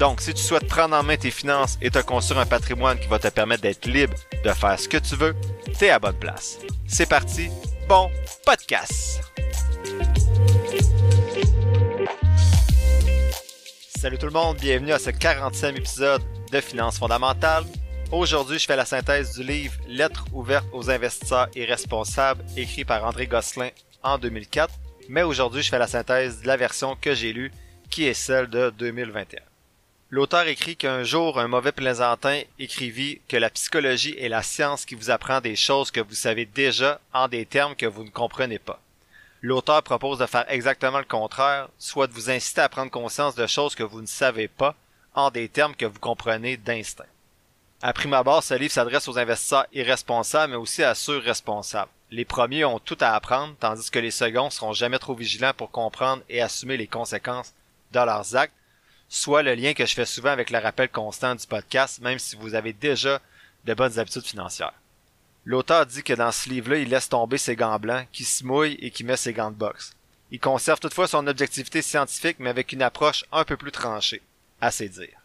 Donc, si tu souhaites prendre en main tes finances et te construire un patrimoine qui va te permettre d'être libre de faire ce que tu veux, t'es à bonne place. C'est parti, bon podcast! Salut tout le monde, bienvenue à ce 45e épisode de Finances fondamentales. Aujourd'hui, je fais la synthèse du livre Lettres ouvertes aux investisseurs irresponsables écrit par André Gosselin en 2004, mais aujourd'hui, je fais la synthèse de la version que j'ai lue qui est celle de 2021. L'auteur écrit qu'un jour, un mauvais plaisantin écrivit que la psychologie est la science qui vous apprend des choses que vous savez déjà en des termes que vous ne comprenez pas. L'auteur propose de faire exactement le contraire, soit de vous inciter à prendre conscience de choses que vous ne savez pas en des termes que vous comprenez d'instinct. À prime abord, ce livre s'adresse aux investisseurs irresponsables, mais aussi à ceux responsables. Les premiers ont tout à apprendre, tandis que les seconds seront jamais trop vigilants pour comprendre et assumer les conséquences de leurs actes, soit le lien que je fais souvent avec le rappel constant du podcast, même si vous avez déjà de bonnes habitudes financières. L'auteur dit que dans ce livre-là, il laisse tomber ses gants blancs, qui se mouille et qui met ses gants de boxe. Il conserve toutefois son objectivité scientifique, mais avec une approche un peu plus tranchée. Assez dire.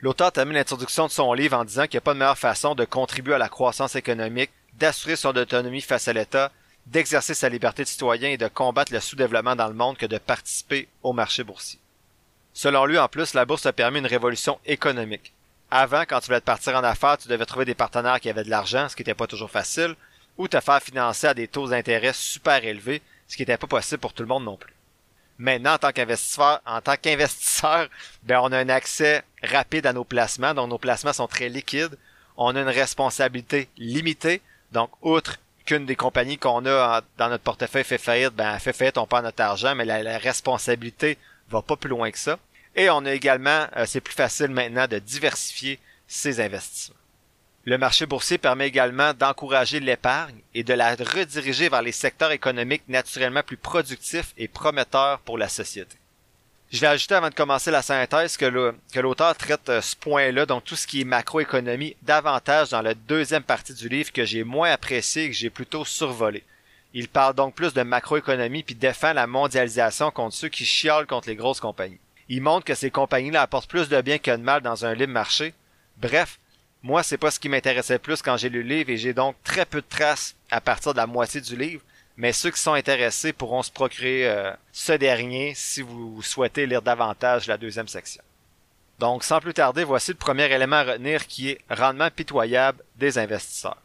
L'auteur termine l'introduction de son livre en disant qu'il n'y a pas de meilleure façon de contribuer à la croissance économique, d'assurer son autonomie face à l'État, d'exercer sa liberté de citoyen et de combattre le sous-développement dans le monde que de participer au marché boursier. Selon lui, en plus, la bourse a permis une révolution économique. Avant, quand tu voulais te partir en affaires, tu devais trouver des partenaires qui avaient de l'argent, ce qui n'était pas toujours facile, ou te faire financer à des taux d'intérêt super élevés, ce qui n'était pas possible pour tout le monde non plus. Maintenant, en tant qu'investisseur, en tant qu'investisseur, ben, on a un accès rapide à nos placements, donc nos placements sont très liquides. On a une responsabilité limitée, donc outre qu'une des compagnies qu'on a dans notre portefeuille fait faillite, ben, fait faillite, on perd notre argent, mais la, la responsabilité va pas plus loin que ça. Et on a également, euh, c'est plus facile maintenant de diversifier ses investissements. Le marché boursier permet également d'encourager l'épargne et de la rediriger vers les secteurs économiques naturellement plus productifs et prometteurs pour la société. Je vais ajouter avant de commencer la synthèse que l'auteur traite euh, ce point-là, donc tout ce qui est macroéconomie, davantage dans la deuxième partie du livre que j'ai moins apprécié et que j'ai plutôt survolé. Il parle donc plus de macroéconomie puis défend la mondialisation contre ceux qui chiolent contre les grosses compagnies. Il montre que ces compagnies-là apportent plus de bien que de mal dans un libre marché. Bref, moi, c'est pas ce qui m'intéressait plus quand j'ai lu le livre et j'ai donc très peu de traces à partir de la moitié du livre. Mais ceux qui sont intéressés pourront se procurer euh, ce dernier si vous souhaitez lire davantage la deuxième section. Donc, sans plus tarder, voici le premier élément à retenir qui est rendement pitoyable des investisseurs.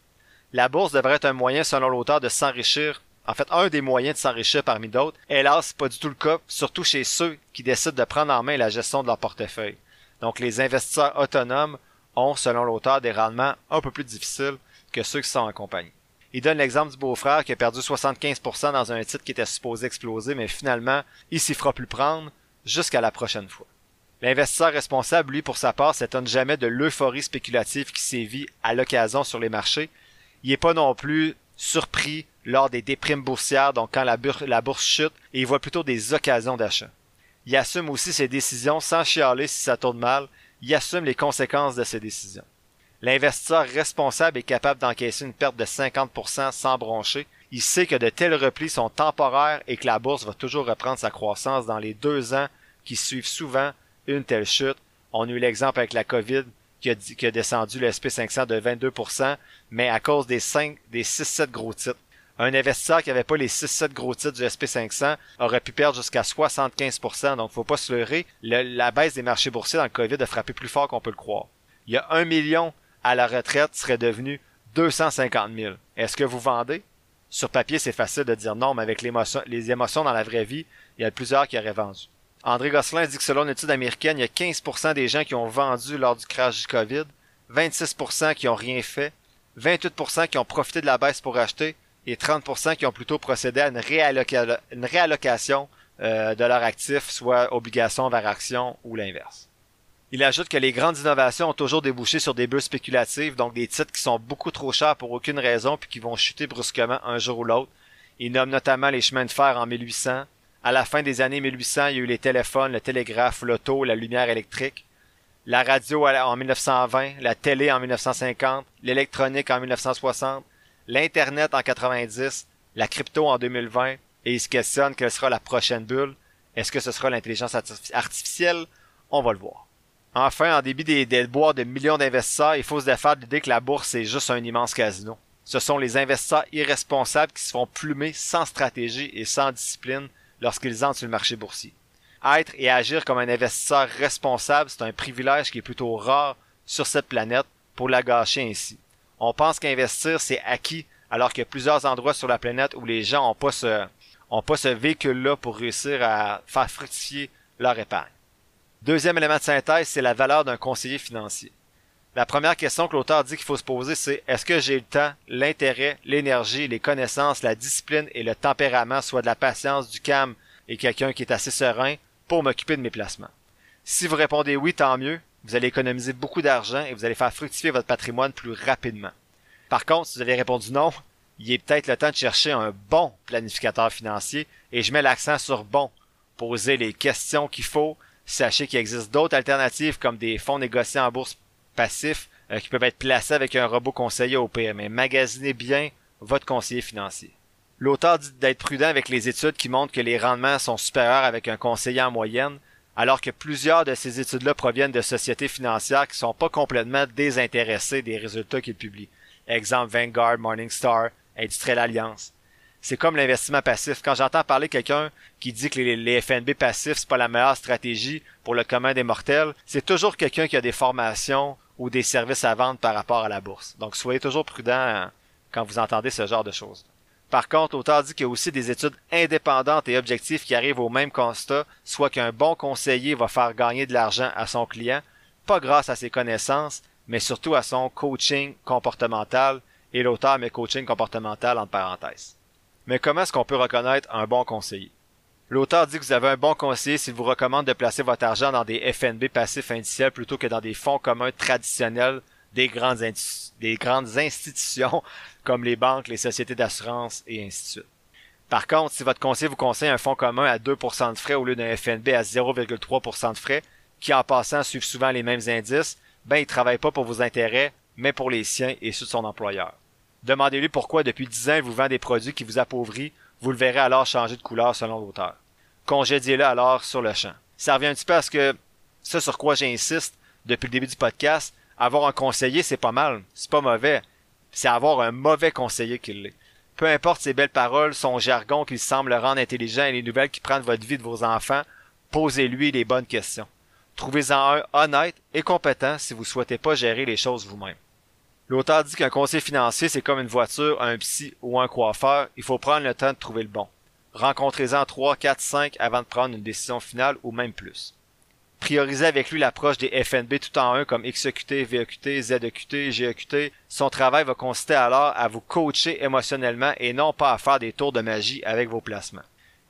La bourse devrait être un moyen, selon l'auteur, de s'enrichir. En fait, un des moyens de s'enrichir parmi d'autres. Hélas, c'est pas du tout le cas, surtout chez ceux qui décident de prendre en main la gestion de leur portefeuille. Donc, les investisseurs autonomes ont, selon l'auteur, des rendements un peu plus difficiles que ceux qui sont en compagnie. Il donne l'exemple du beau-frère qui a perdu 75% dans un titre qui était supposé exploser, mais finalement, il s'y fera plus prendre jusqu'à la prochaine fois. L'investisseur responsable, lui, pour sa part, s'étonne jamais de l'euphorie spéculative qui sévit à l'occasion sur les marchés il n'est pas non plus surpris lors des déprimes boursières, donc quand la, bourse chute, et il voit plutôt des occasions d'achat. Il assume aussi ses décisions sans chialer si ça tourne mal, il assume les conséquences de ses décisions. L'investisseur responsable est capable d'encaisser une perte de 50% sans broncher. Il sait que de tels replis sont temporaires et que la bourse va toujours reprendre sa croissance dans les deux ans qui suivent souvent une telle chute. On a eu l'exemple avec la COVID qui a, descendu le SP500 de 22%, mais à cause des 5, des 6-7 gros titres. Un investisseur qui n'avait pas les 6-7 gros titres du SP500 aurait pu perdre jusqu'à 75%, donc faut pas se leurrer. la baisse des marchés boursiers dans le COVID a frappé plus fort qu'on peut le croire. Il y a un million à la retraite serait devenu 250 000. Est-ce que vous vendez? Sur papier, c'est facile de dire non, mais avec les émotions dans la vraie vie, il y a plusieurs qui auraient vendu. André Gosselin dit que selon une étude américaine, il y a 15% des gens qui ont vendu lors du crash du COVID, 26% qui ont rien fait, 28% qui ont profité de la baisse pour acheter et 30% qui ont plutôt procédé à une, réallocation euh, de leurs actifs, soit obligation vers action ou l'inverse. Il ajoute que les grandes innovations ont toujours débouché sur des bulles spéculatives, donc des titres qui sont beaucoup trop chers pour aucune raison puis qui vont chuter brusquement un jour ou l'autre. Il nomme notamment les chemins de fer en 1800. À la fin des années 1800, il y a eu les téléphones, le télégraphe, l'auto, la lumière électrique, la radio en 1920, la télé en 1950, l'électronique en 1960, l'Internet en 90, la crypto en 2020, et il se questionne quelle sera la prochaine bulle. Est-ce que ce sera l'intelligence artificielle? On va le voir. Enfin, en débit des, bois de millions d'investisseurs, il faut se défaire de l'idée que la bourse est juste un immense casino. Ce sont les investisseurs irresponsables qui se font plumer sans stratégie et sans discipline lorsqu'ils entrent sur le marché boursier. Être et agir comme un investisseur responsable, c'est un privilège qui est plutôt rare sur cette planète pour la gâcher ainsi. On pense qu'investir, c'est acquis, alors qu'il y a plusieurs endroits sur la planète où les gens n'ont pas ce, ce véhicule-là pour réussir à faire fructifier leur épargne. Deuxième élément de synthèse, c'est la valeur d'un conseiller financier. La première question que l'auteur dit qu'il faut se poser, c'est est-ce que j'ai le temps, l'intérêt, l'énergie, les connaissances, la discipline et le tempérament, soit de la patience, du calme et quelqu'un qui est assez serein pour m'occuper de mes placements? Si vous répondez oui, tant mieux, vous allez économiser beaucoup d'argent et vous allez faire fructifier votre patrimoine plus rapidement. Par contre, si vous avez répondu non, il est peut-être le temps de chercher un bon planificateur financier et je mets l'accent sur bon. Poser les questions qu'il faut, Sachez qu'il existe d'autres alternatives comme des fonds négociés en bourse passifs euh, qui peuvent être placés avec un robot conseiller au pire, mais magasinez bien votre conseiller financier. L'auteur dit d'être prudent avec les études qui montrent que les rendements sont supérieurs avec un conseiller en moyenne, alors que plusieurs de ces études-là proviennent de sociétés financières qui sont pas complètement désintéressées des résultats qu'ils publient. Exemple Vanguard, Morningstar, Industrial Alliance c'est comme l'investissement passif. Quand j'entends parler quelqu'un qui dit que les, FNB passifs, c'est pas la meilleure stratégie pour le commun des mortels, c'est toujours quelqu'un qui a des formations ou des services à vendre par rapport à la bourse. Donc soyez toujours prudent hein, quand vous entendez ce genre de choses. Par contre, l'auteur dit qu'il y a aussi des études indépendantes et objectives qui arrivent au même constat, soit qu'un bon conseiller va faire gagner de l'argent à son client, pas grâce à ses connaissances, mais surtout à son coaching comportemental, et l'auteur met coaching comportemental entre parenthèses. Mais comment est-ce qu'on peut reconnaître un bon conseiller? L'auteur dit que vous avez un bon conseiller s'il vous recommande de placer votre argent dans des FNB passifs indiciels plutôt que dans des fonds communs traditionnels des grandes, des grandes institutions comme les banques, les sociétés d'assurance et ainsi de suite. Par contre, si votre conseiller vous conseille un fonds commun à 2% de frais au lieu d'un FNB à 0,3% de frais, qui en passant suivent souvent les mêmes indices, ben il travaille pas pour vos intérêts, mais pour les siens et ceux de son employeur. Demandez-lui pourquoi depuis 10 ans il vous vend des produits qui vous appauvrissent, vous le verrez alors changer de couleur selon l'auteur. Congédiez-le alors sur le champ. Ça revient un petit peu à ce que, ce sur quoi j'insiste depuis le début du podcast, avoir un conseiller, c'est pas mal, c'est pas mauvais. C'est avoir un mauvais conseiller qu'il l'est. Peu importe ses belles paroles, son jargon qui semble rendre intelligent et les nouvelles qui prennent votre vie de vos enfants, posez-lui les bonnes questions. Trouvez-en un honnête et compétent si vous souhaitez pas gérer les choses vous-même. L'auteur dit qu'un conseiller financier, c'est comme une voiture, un psy ou un coiffeur. Il faut prendre le temps de trouver le bon. Rencontrez-en 3, 4, 5 avant de prendre une décision finale ou même plus. Priorisez avec lui l'approche des FNB tout en un comme XEQT, VEQT, ZEQT, GEQT. Son travail va consister alors à vous coacher émotionnellement et non pas à faire des tours de magie avec vos placements.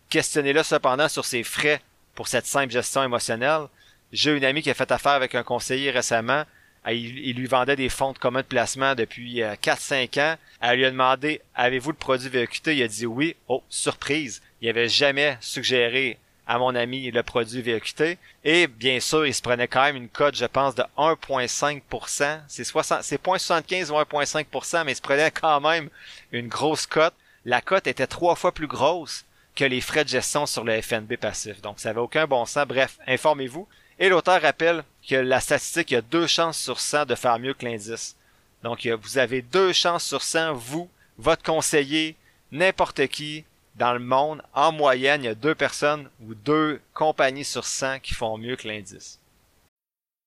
Questionnez-le cependant sur ses frais pour cette simple gestion émotionnelle. J'ai une amie qui a fait affaire avec un conseiller récemment il, lui vendait des fonds de commun de placement depuis 4-5 euh, ans. Elle lui a demandé Avez-vous le produit VQT Il a dit oui. Oh, surprise. Il avait jamais suggéré à mon ami le produit VQT. Et bien sûr, il se prenait quand même une cote, je pense, de 1,5%. C'est 0,75 ou 1,5%, mais il se prenait quand même une grosse cote. La cote était trois fois plus grosse que les frais de gestion sur le FNB passif. Donc, ça n'avait aucun bon sens. Bref, informez-vous. Et l'auteur rappelle que la statistique, il y a deux chances sur 100 de faire mieux que l'indice. Donc, vous avez deux chances sur 100, vous, votre conseiller, n'importe qui dans le monde, en moyenne, il y a deux personnes ou deux compagnies sur 100 qui font mieux que l'indice.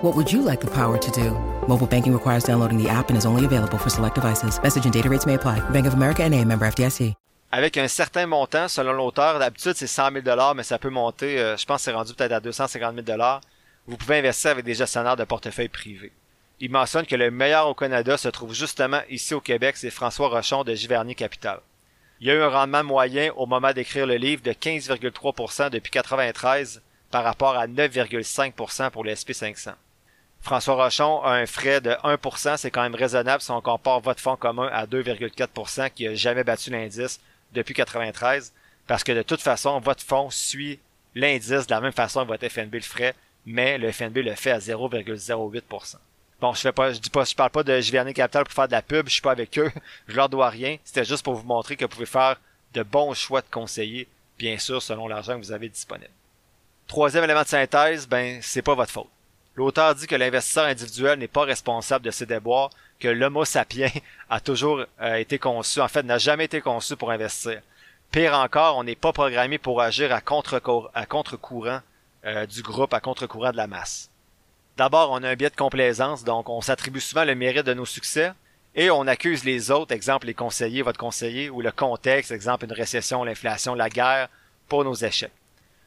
What would you like the power to do? Mobile banking requires downloading the app and is only available for select devices. Message and data rates may apply. Bank of America and a member FDIC. Avec un certain montant, selon l'auteur, d'habitude c'est 100 000 mais ça peut monter, euh, je pense c'est rendu peut-être à 250 000 Vous pouvez investir avec des gestionnaires de portefeuille privés. Il mentionne que le meilleur au Canada se trouve justement ici au Québec, c'est François Rochon de Giverny Capital. Il y a eu un rendement moyen au moment d'écrire le livre de 15,3% depuis 93 par rapport à 9,5% pour le SP500. François Rochon a un frais de 1%, c'est quand même raisonnable si on compare votre fonds commun à 2,4% qui a jamais battu l'indice depuis 93 parce que de toute façon, votre fonds suit l'indice de la même façon que votre FNB le ferait, mais le FNB le fait à 0,08%. Bon, je fais pas, je dis parle pas de Giverny Capital pour faire de la pub, je suis pas avec eux, je leur dois rien. C'était juste pour vous montrer que vous pouvez faire de bons choix de conseillers, bien sûr, selon l'argent que vous avez disponible. Troisième élément de synthèse, ben, c'est pas votre faute. L'auteur dit que l'investisseur individuel n'est pas responsable de ses déboires, que l'homo sapiens a toujours euh, été conçu, en fait, n'a jamais été conçu pour investir. Pire encore, on n'est pas programmé pour agir à contre-courant euh, du groupe, à contre-courant de la masse. D'abord, on a un biais de complaisance, donc on s'attribue souvent le mérite de nos succès et on accuse les autres, exemple les conseillers, votre conseiller, ou le contexte, exemple une récession, l'inflation, la guerre, pour nos échecs.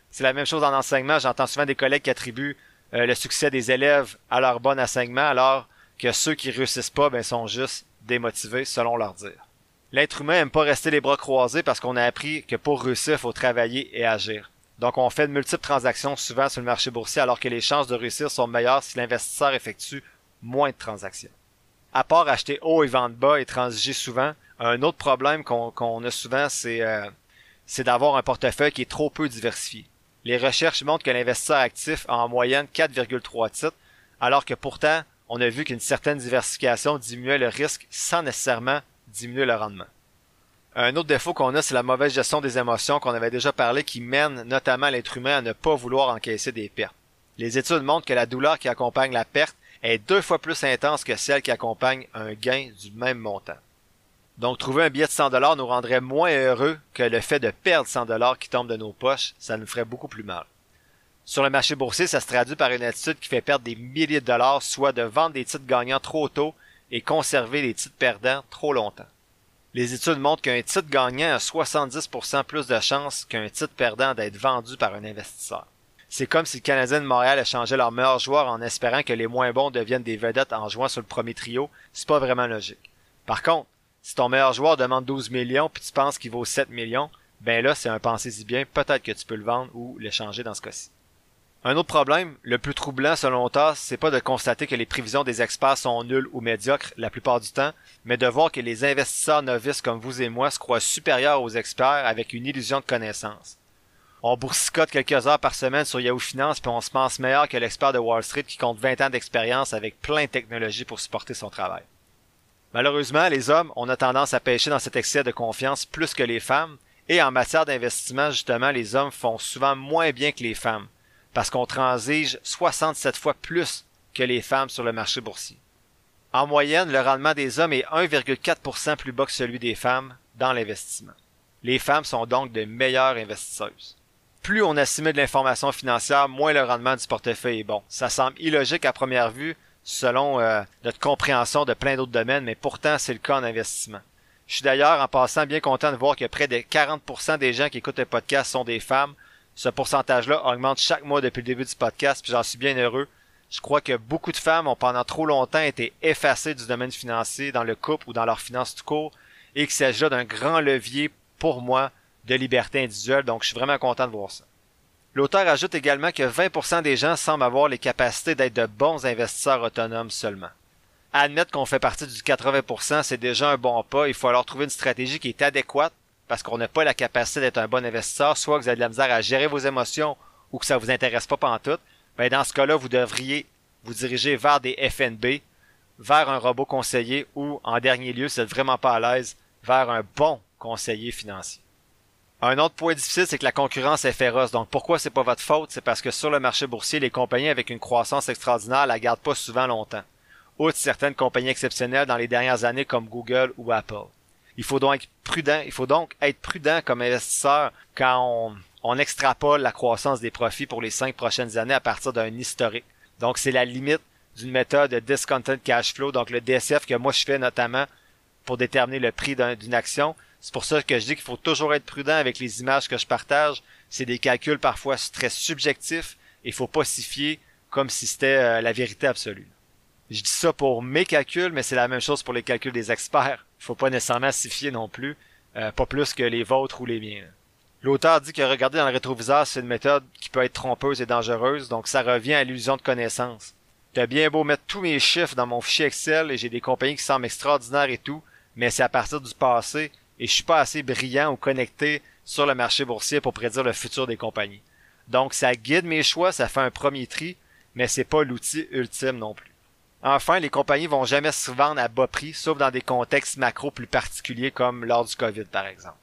C'est la même chose en enseignement. J'entends souvent des collègues qui attribuent euh, le succès des élèves à leur bon enseignement, alors que ceux qui réussissent pas ben, sont juste démotivés, selon leur dire. L'être humain aime pas rester les bras croisés parce qu'on a appris que pour réussir, il faut travailler et agir. Donc, on fait de multiples transactions souvent sur le marché boursier alors que les chances de réussir sont meilleures si l'investisseur effectue moins de transactions. À part acheter haut et vendre bas et transiger souvent, un autre problème qu'on a souvent, euh, c'est d'avoir un portefeuille qui est trop peu diversifié. Les recherches montrent que l'investisseur actif a en moyenne 4,3 titres, alors que pourtant, on a vu qu'une certaine diversification diminuait le risque sans nécessairement diminuer le rendement. Un autre défaut qu'on a, c'est la mauvaise gestion des émotions qu'on avait déjà parlé qui mène notamment l'être humain à ne pas vouloir encaisser des pertes. Les études montrent que la douleur qui accompagne la perte est deux fois plus intense que celle qui accompagne un gain du même montant. Donc trouver un billet de 100 dollars nous rendrait moins heureux que le fait de perdre 100 dollars qui tombent de nos poches, ça nous ferait beaucoup plus mal. Sur le marché boursier, ça se traduit par une attitude qui fait perdre des milliers de dollars, soit de vendre des titres gagnants trop tôt et conserver les titres perdants trop longtemps. Les études montrent qu'un titre gagnant a 70% plus de chances qu'un titre perdant d'être vendu par un investisseur. C'est comme si le Canadien de Montréal échangeait leurs meilleurs joueurs en espérant que les moins bons deviennent des vedettes en jouant sur le premier trio. C'est pas vraiment logique. Par contre, si ton meilleur joueur demande 12 millions puis tu penses qu'il vaut 7 millions, ben là, c'est un pensez-y bien, peut-être que tu peux le vendre ou l'échanger dans ce cas-ci. Un autre problème, le plus troublant selon l'auteur, c'est pas de constater que les prévisions des experts sont nulles ou médiocres la plupart du temps, mais de voir que les investisseurs novices comme vous et moi se croient supérieurs aux experts avec une illusion de connaissance. On boursicote quelques heures par semaine sur Yahoo Finance puis on se pense meilleur que l'expert de Wall Street qui compte 20 ans d'expérience avec plein de technologies pour supporter son travail. Malheureusement, les hommes, on a tendance à pêcher dans cet excès de confiance plus que les femmes, et en matière d'investissement, justement, les hommes font souvent moins bien que les femmes parce qu'on transige 67 fois plus que les femmes sur le marché boursier. En moyenne, le rendement des hommes est 1,4% plus bas que celui des femmes dans l'investissement. Les femmes sont donc de meilleures investisseuses. Plus on assimile de l'information financière, moins le rendement du portefeuille est bon. Ça semble illogique à première vue, selon euh, notre compréhension de plein d'autres domaines, mais pourtant c'est le cas en investissement. Je suis d'ailleurs en passant bien content de voir que près de 40% des gens qui écoutent le podcast sont des femmes, ce pourcentage-là augmente chaque mois depuis le début du podcast, puis j'en suis bien heureux. Je crois que beaucoup de femmes ont pendant trop longtemps été effacées du domaine financier dans le couple ou dans leurs finances tout court, et qu'il s'agit d'un grand levier pour moi de liberté individuelle, donc je suis vraiment content de voir ça. L'auteur ajoute également que 20% des gens semblent avoir les capacités d'être de bons investisseurs autonomes seulement. Admettre qu'on fait partie du 80%, c'est déjà un bon pas. Il faut alors trouver une stratégie qui est adéquate parce qu'on n'a pas la capacité d'être un bon investisseur, soit que vous avez de la misère à gérer vos émotions ou que ça vous intéresse pas tout, ben dans ce cas-là, vous devriez vous diriger vers des FNB, vers un robot conseiller ou, en dernier lieu, si vous n'êtes vraiment pas à l'aise, vers un bon conseiller financier. Un autre point difficile, c'est que la concurrence est féroce. Donc pourquoi c'est pas votre faute? C'est parce que sur le marché boursier, les compagnies avec une croissance extraordinaire la gardent pas souvent longtemps. Outre certaines compagnies exceptionnelles dans les dernières années comme Google ou Apple. Il faut donc être prudent, il faut donc être prudent comme investisseur quand on, extrapole la croissance des profits pour les cinq prochaines années à partir d'un historique. Donc c'est la limite d'une méthode de discounted cash flow, donc le DCF que moi je fais notamment pour déterminer le prix d'une action. C'est pour ça que je dis qu'il faut toujours être prudent avec les images que je partage. C'est des calculs parfois très subjectifs et il faut pas s'y fier comme si c'était euh, la vérité absolue. Je dis ça pour mes calculs, mais c'est la même chose pour les calculs des experts. Il faut pas nécessairement s'y fier non plus, euh, pas plus que les vôtres ou les miens. L'auteur dit que regarder dans le rétroviseur, c'est une méthode qui peut être trompeuse et dangereuse, donc ça revient à l'illusion de connaissance. T'as bien beau mettre tous mes chiffres dans mon fichier Excel et j'ai des compagnies qui semblent extraordinaires et tout, mais c'est à partir du passé et je suis pas assez brillant ou connecté sur le marché boursier pour prédire le futur des compagnies. Donc ça guide mes choix, ça fait un premier tri, mais c'est pas l'outil ultime non plus. Enfin, les compagnies vont jamais se vendre à bas prix, sauf dans des contextes macro plus particuliers comme lors du COVID par exemple.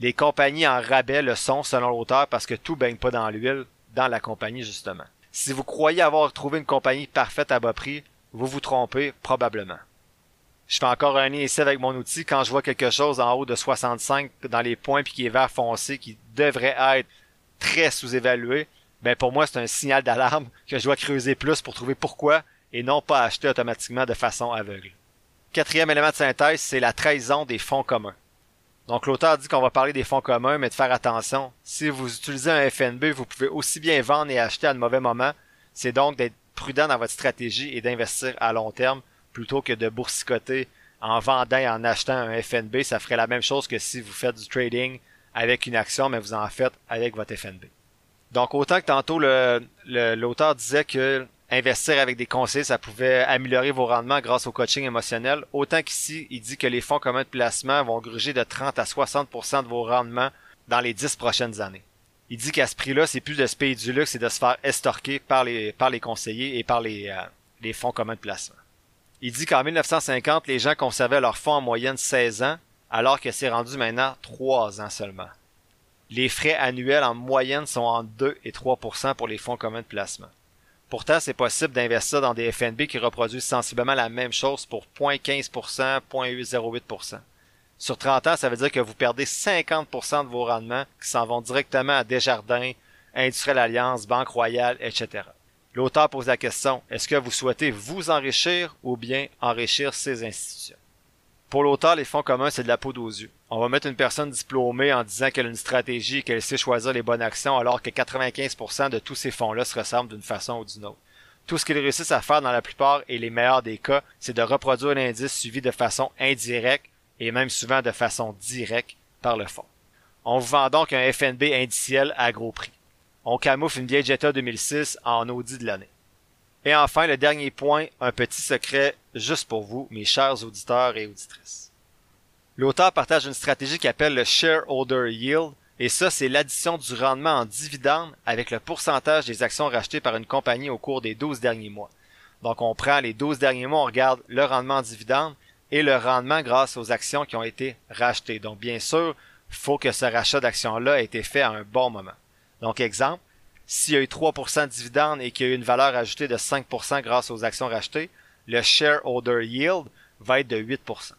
Les compagnies en rabais le sont selon l'auteur parce que tout baigne pas dans l'huile dans la compagnie justement. Si vous croyez avoir trouvé une compagnie parfaite à bas prix, vous vous trompez probablement je fais encore un lien ici avec mon outil quand je vois quelque chose en haut de 65 dans les points puis qui est vert foncé qui devrait être très sous-évalué, ben pour moi c'est un signal d'alarme que je dois creuser plus pour trouver pourquoi et non pas acheter automatiquement de façon aveugle. Quatrième élément de synthèse, c'est la trahison des fonds communs. Donc l'auteur dit qu'on va parler des fonds communs, mais de faire attention. Si vous utilisez un FNB, vous pouvez aussi bien vendre et acheter à un mauvais moment. C'est donc d'être prudent dans votre stratégie et d'investir à long terme plutôt que de boursicoter en vendant et en achetant un FNB. Ça ferait la même chose que si vous faites du trading avec une action, mais vous en faites avec votre FNB. Donc autant que tantôt l'auteur disait que investir avec des conseils, ça pouvait améliorer vos rendements grâce au coaching émotionnel, autant qu'ici, il dit que les fonds communs de placement vont gruger de 30 à 60% de vos rendements dans les 10 prochaines années. Il dit qu'à ce prix-là, c'est plus de se payer du luxe et de se faire estorquer par les, par les conseillers et par les, euh, les fonds communs de placement. Il dit qu'en 1950, les gens conservaient leur fonds en moyenne 16 ans, alors que c'est rendu maintenant 3 ans seulement. Les frais annuels en moyenne sont entre 2 et 3% pour les fonds communs de placement. Pourtant, c'est possible d'investir dans des FNB qui reproduisent sensiblement la même chose pour 0.15%, 0.08%. Sur 30 ans, ça veut dire que vous perdez 50% de vos rendements qui s'en vont directement à Desjardins, Industrielle Alliance, Banque Royale, etc. L'auteur pose la question, est-ce que vous souhaitez vous enrichir ou bien enrichir ces institutions? Pour l'auteur, les fonds communs, c'est de la peau aux yeux. On va mettre une personne diplômée en disant qu'elle a une stratégie et qu'elle sait choisir les bonnes actions alors que 95% de tous ces fonds-là se ressemblent d'une façon ou d'une autre. Tout ce qu'ils réussissent à faire dans la plupart et les meilleurs des cas, c'est de reproduire l'indice suivi de façon indirecte et même souvent de façon directe par le fonds. On vous vend donc un FNB indiciel à gros prix on camoufle une vieille Jetta 2006 en Audi de l'année. Et enfin, le dernier point, un petit secret juste pour vous, mes chers auditeurs et auditrices. L'auteur partage une stratégie qu'il appelle le shareholder yield, et ça, c'est l'addition du rendement en dividende avec le pourcentage des actions rachetées par une compagnie au cours des 12 derniers mois. Donc, on prend les 12 derniers mois, on regarde le rendement en dividende et le rendement grâce aux actions qui ont été rachetées. Donc, bien sûr, faut que ce rachat d'actions-là ait été fait à un bon moment. Donc, exemple, s'il y a eu 3% de dividendes et qu'il y a eu une valeur ajoutée de 5% grâce aux actions rachetées, le shareholder yield va être de 8%.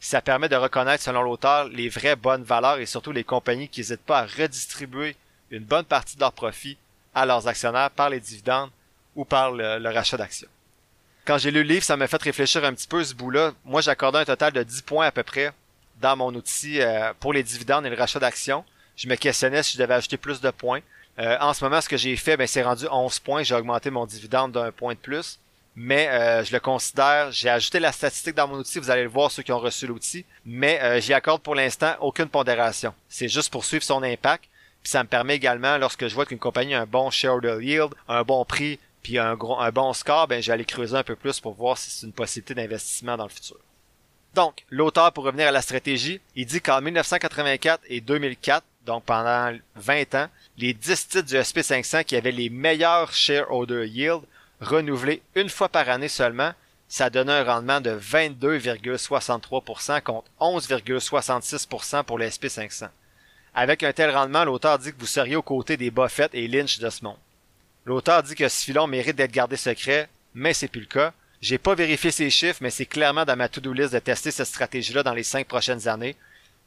Ça permet de reconnaître, selon l'auteur, les vraies bonnes valeurs et surtout les compagnies qui n'hésitent pas à redistribuer une bonne partie de leurs profits à leurs actionnaires par les dividendes ou par le, rachat d'actions. Quand j'ai lu le livre, ça m'a fait réfléchir un petit peu ce bout-là. Moi, j'accordais un total de 10 points à peu près dans mon outil euh, pour les dividendes et le rachat d'actions je me questionnais si je devais ajouter plus de points. Euh, en ce moment, ce que j'ai fait, ben, c'est rendu 11 points. J'ai augmenté mon dividende d'un point de plus. Mais euh, je le considère, j'ai ajouté la statistique dans mon outil, vous allez le voir ceux qui ont reçu l'outil, mais euh, j'y accorde pour l'instant aucune pondération. C'est juste pour suivre son impact. Puis ça me permet également, lorsque je vois qu'une compagnie a un bon shareholder yield, un bon prix, puis un, gros, un bon score, ben j'allais creuser un peu plus pour voir si c'est une possibilité d'investissement dans le futur. Donc, l'auteur, pour revenir à la stratégie, il dit qu'en 1984 et 2004, donc pendant 20 ans, les 10 titres du SP500 qui avaient les meilleurs shareholder yield renouvelés une fois par année seulement, ça donne un rendement de 22,63% contre 11,66% pour le SP500. Avec un tel rendement, l'auteur dit que vous seriez aux côtés des Buffett et Lynch de ce monde. L'auteur dit que ce filon mérite d'être gardé secret, mais c'est plus le cas. J'ai pas vérifié ces chiffres, mais c'est clairement dans ma to-do list de tester cette stratégie-là dans les cinq prochaines années.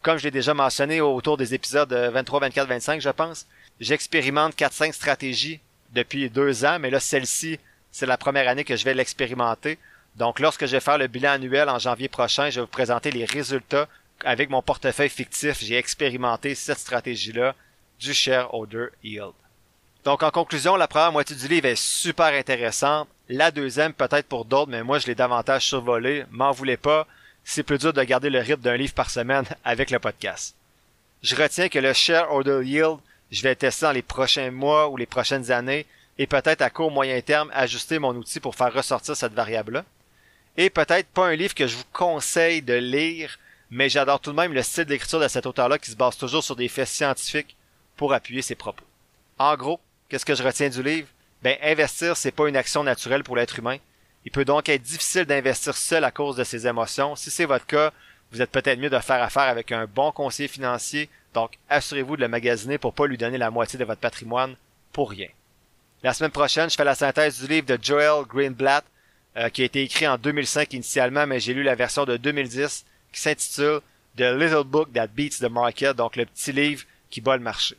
Comme je l'ai déjà mentionné autour des épisodes 23, 24, 25, je pense, j'expérimente 4-5 stratégies depuis deux ans, mais là, celle-ci, c'est la première année que je vais l'expérimenter. Donc, lorsque je vais faire le bilan annuel en janvier prochain, je vais vous présenter les résultats avec mon portefeuille fictif. J'ai expérimenté cette stratégie-là du shareholder yield. Donc, en conclusion, la première moitié du livre est super intéressante. La deuxième, peut-être pour d'autres, mais moi, je l'ai davantage survolé. M'en voulez pas. C'est plus dur de garder le rythme d'un livre par semaine avec le podcast. Je retiens que le shareholder yield, je vais tester dans les prochains mois ou les prochaines années et peut-être à court moyen terme ajuster mon outil pour faire ressortir cette variable-là et peut-être pas un livre que je vous conseille de lire, mais j'adore tout de même le style d'écriture de cet auteur-là qui se base toujours sur des faits scientifiques pour appuyer ses propos. En gros, qu'est-ce que je retiens du livre? Ben, investir, c'est pas une action naturelle pour l'être humain. Il peut donc être difficile d'investir seul à cause de ses émotions. Si c'est votre cas, vous êtes peut-être mieux de faire affaire avec un bon conseiller financier, donc assurez-vous de le magasiner pour pas lui donner la moitié de votre patrimoine pour rien. La semaine prochaine, je fais la synthèse du livre de Joel Greenblatt, euh, qui a été écrit en 2005 initialement, mais j'ai lu la version de 2010 qui s'intitule The Little Book That Beats the Market, donc le petit livre qui bat le marché.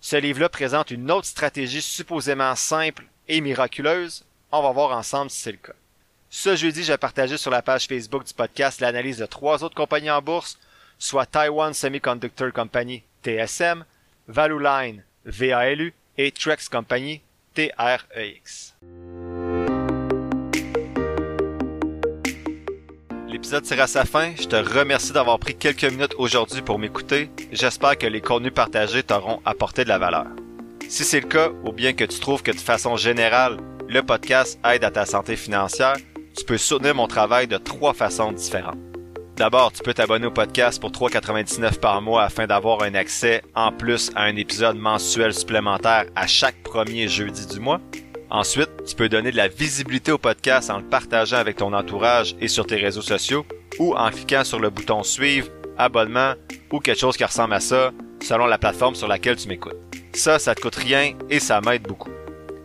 Ce livre-là présente une autre stratégie supposément simple et miraculeuse. On va voir ensemble si c'est le cas. Ce jeudi, j'ai partagé sur la page Facebook du podcast l'analyse de trois autres compagnies en bourse, soit Taiwan Semiconductor Company, TSM, Valueline, VALU, et Trex Company, TREX. L'épisode tire à sa fin. Je te remercie d'avoir pris quelques minutes aujourd'hui pour m'écouter. J'espère que les contenus partagés t'auront apporté de la valeur. Si c'est le cas, ou bien que tu trouves que de façon générale, le podcast aide à ta santé financière, tu peux soutenir mon travail de trois façons différentes. D'abord, tu peux t'abonner au podcast pour 3,99 par mois afin d'avoir un accès en plus à un épisode mensuel supplémentaire à chaque premier jeudi du mois. Ensuite, tu peux donner de la visibilité au podcast en le partageant avec ton entourage et sur tes réseaux sociaux ou en cliquant sur le bouton suivre, abonnement ou quelque chose qui ressemble à ça selon la plateforme sur laquelle tu m'écoutes. Ça, ça te coûte rien et ça m'aide beaucoup.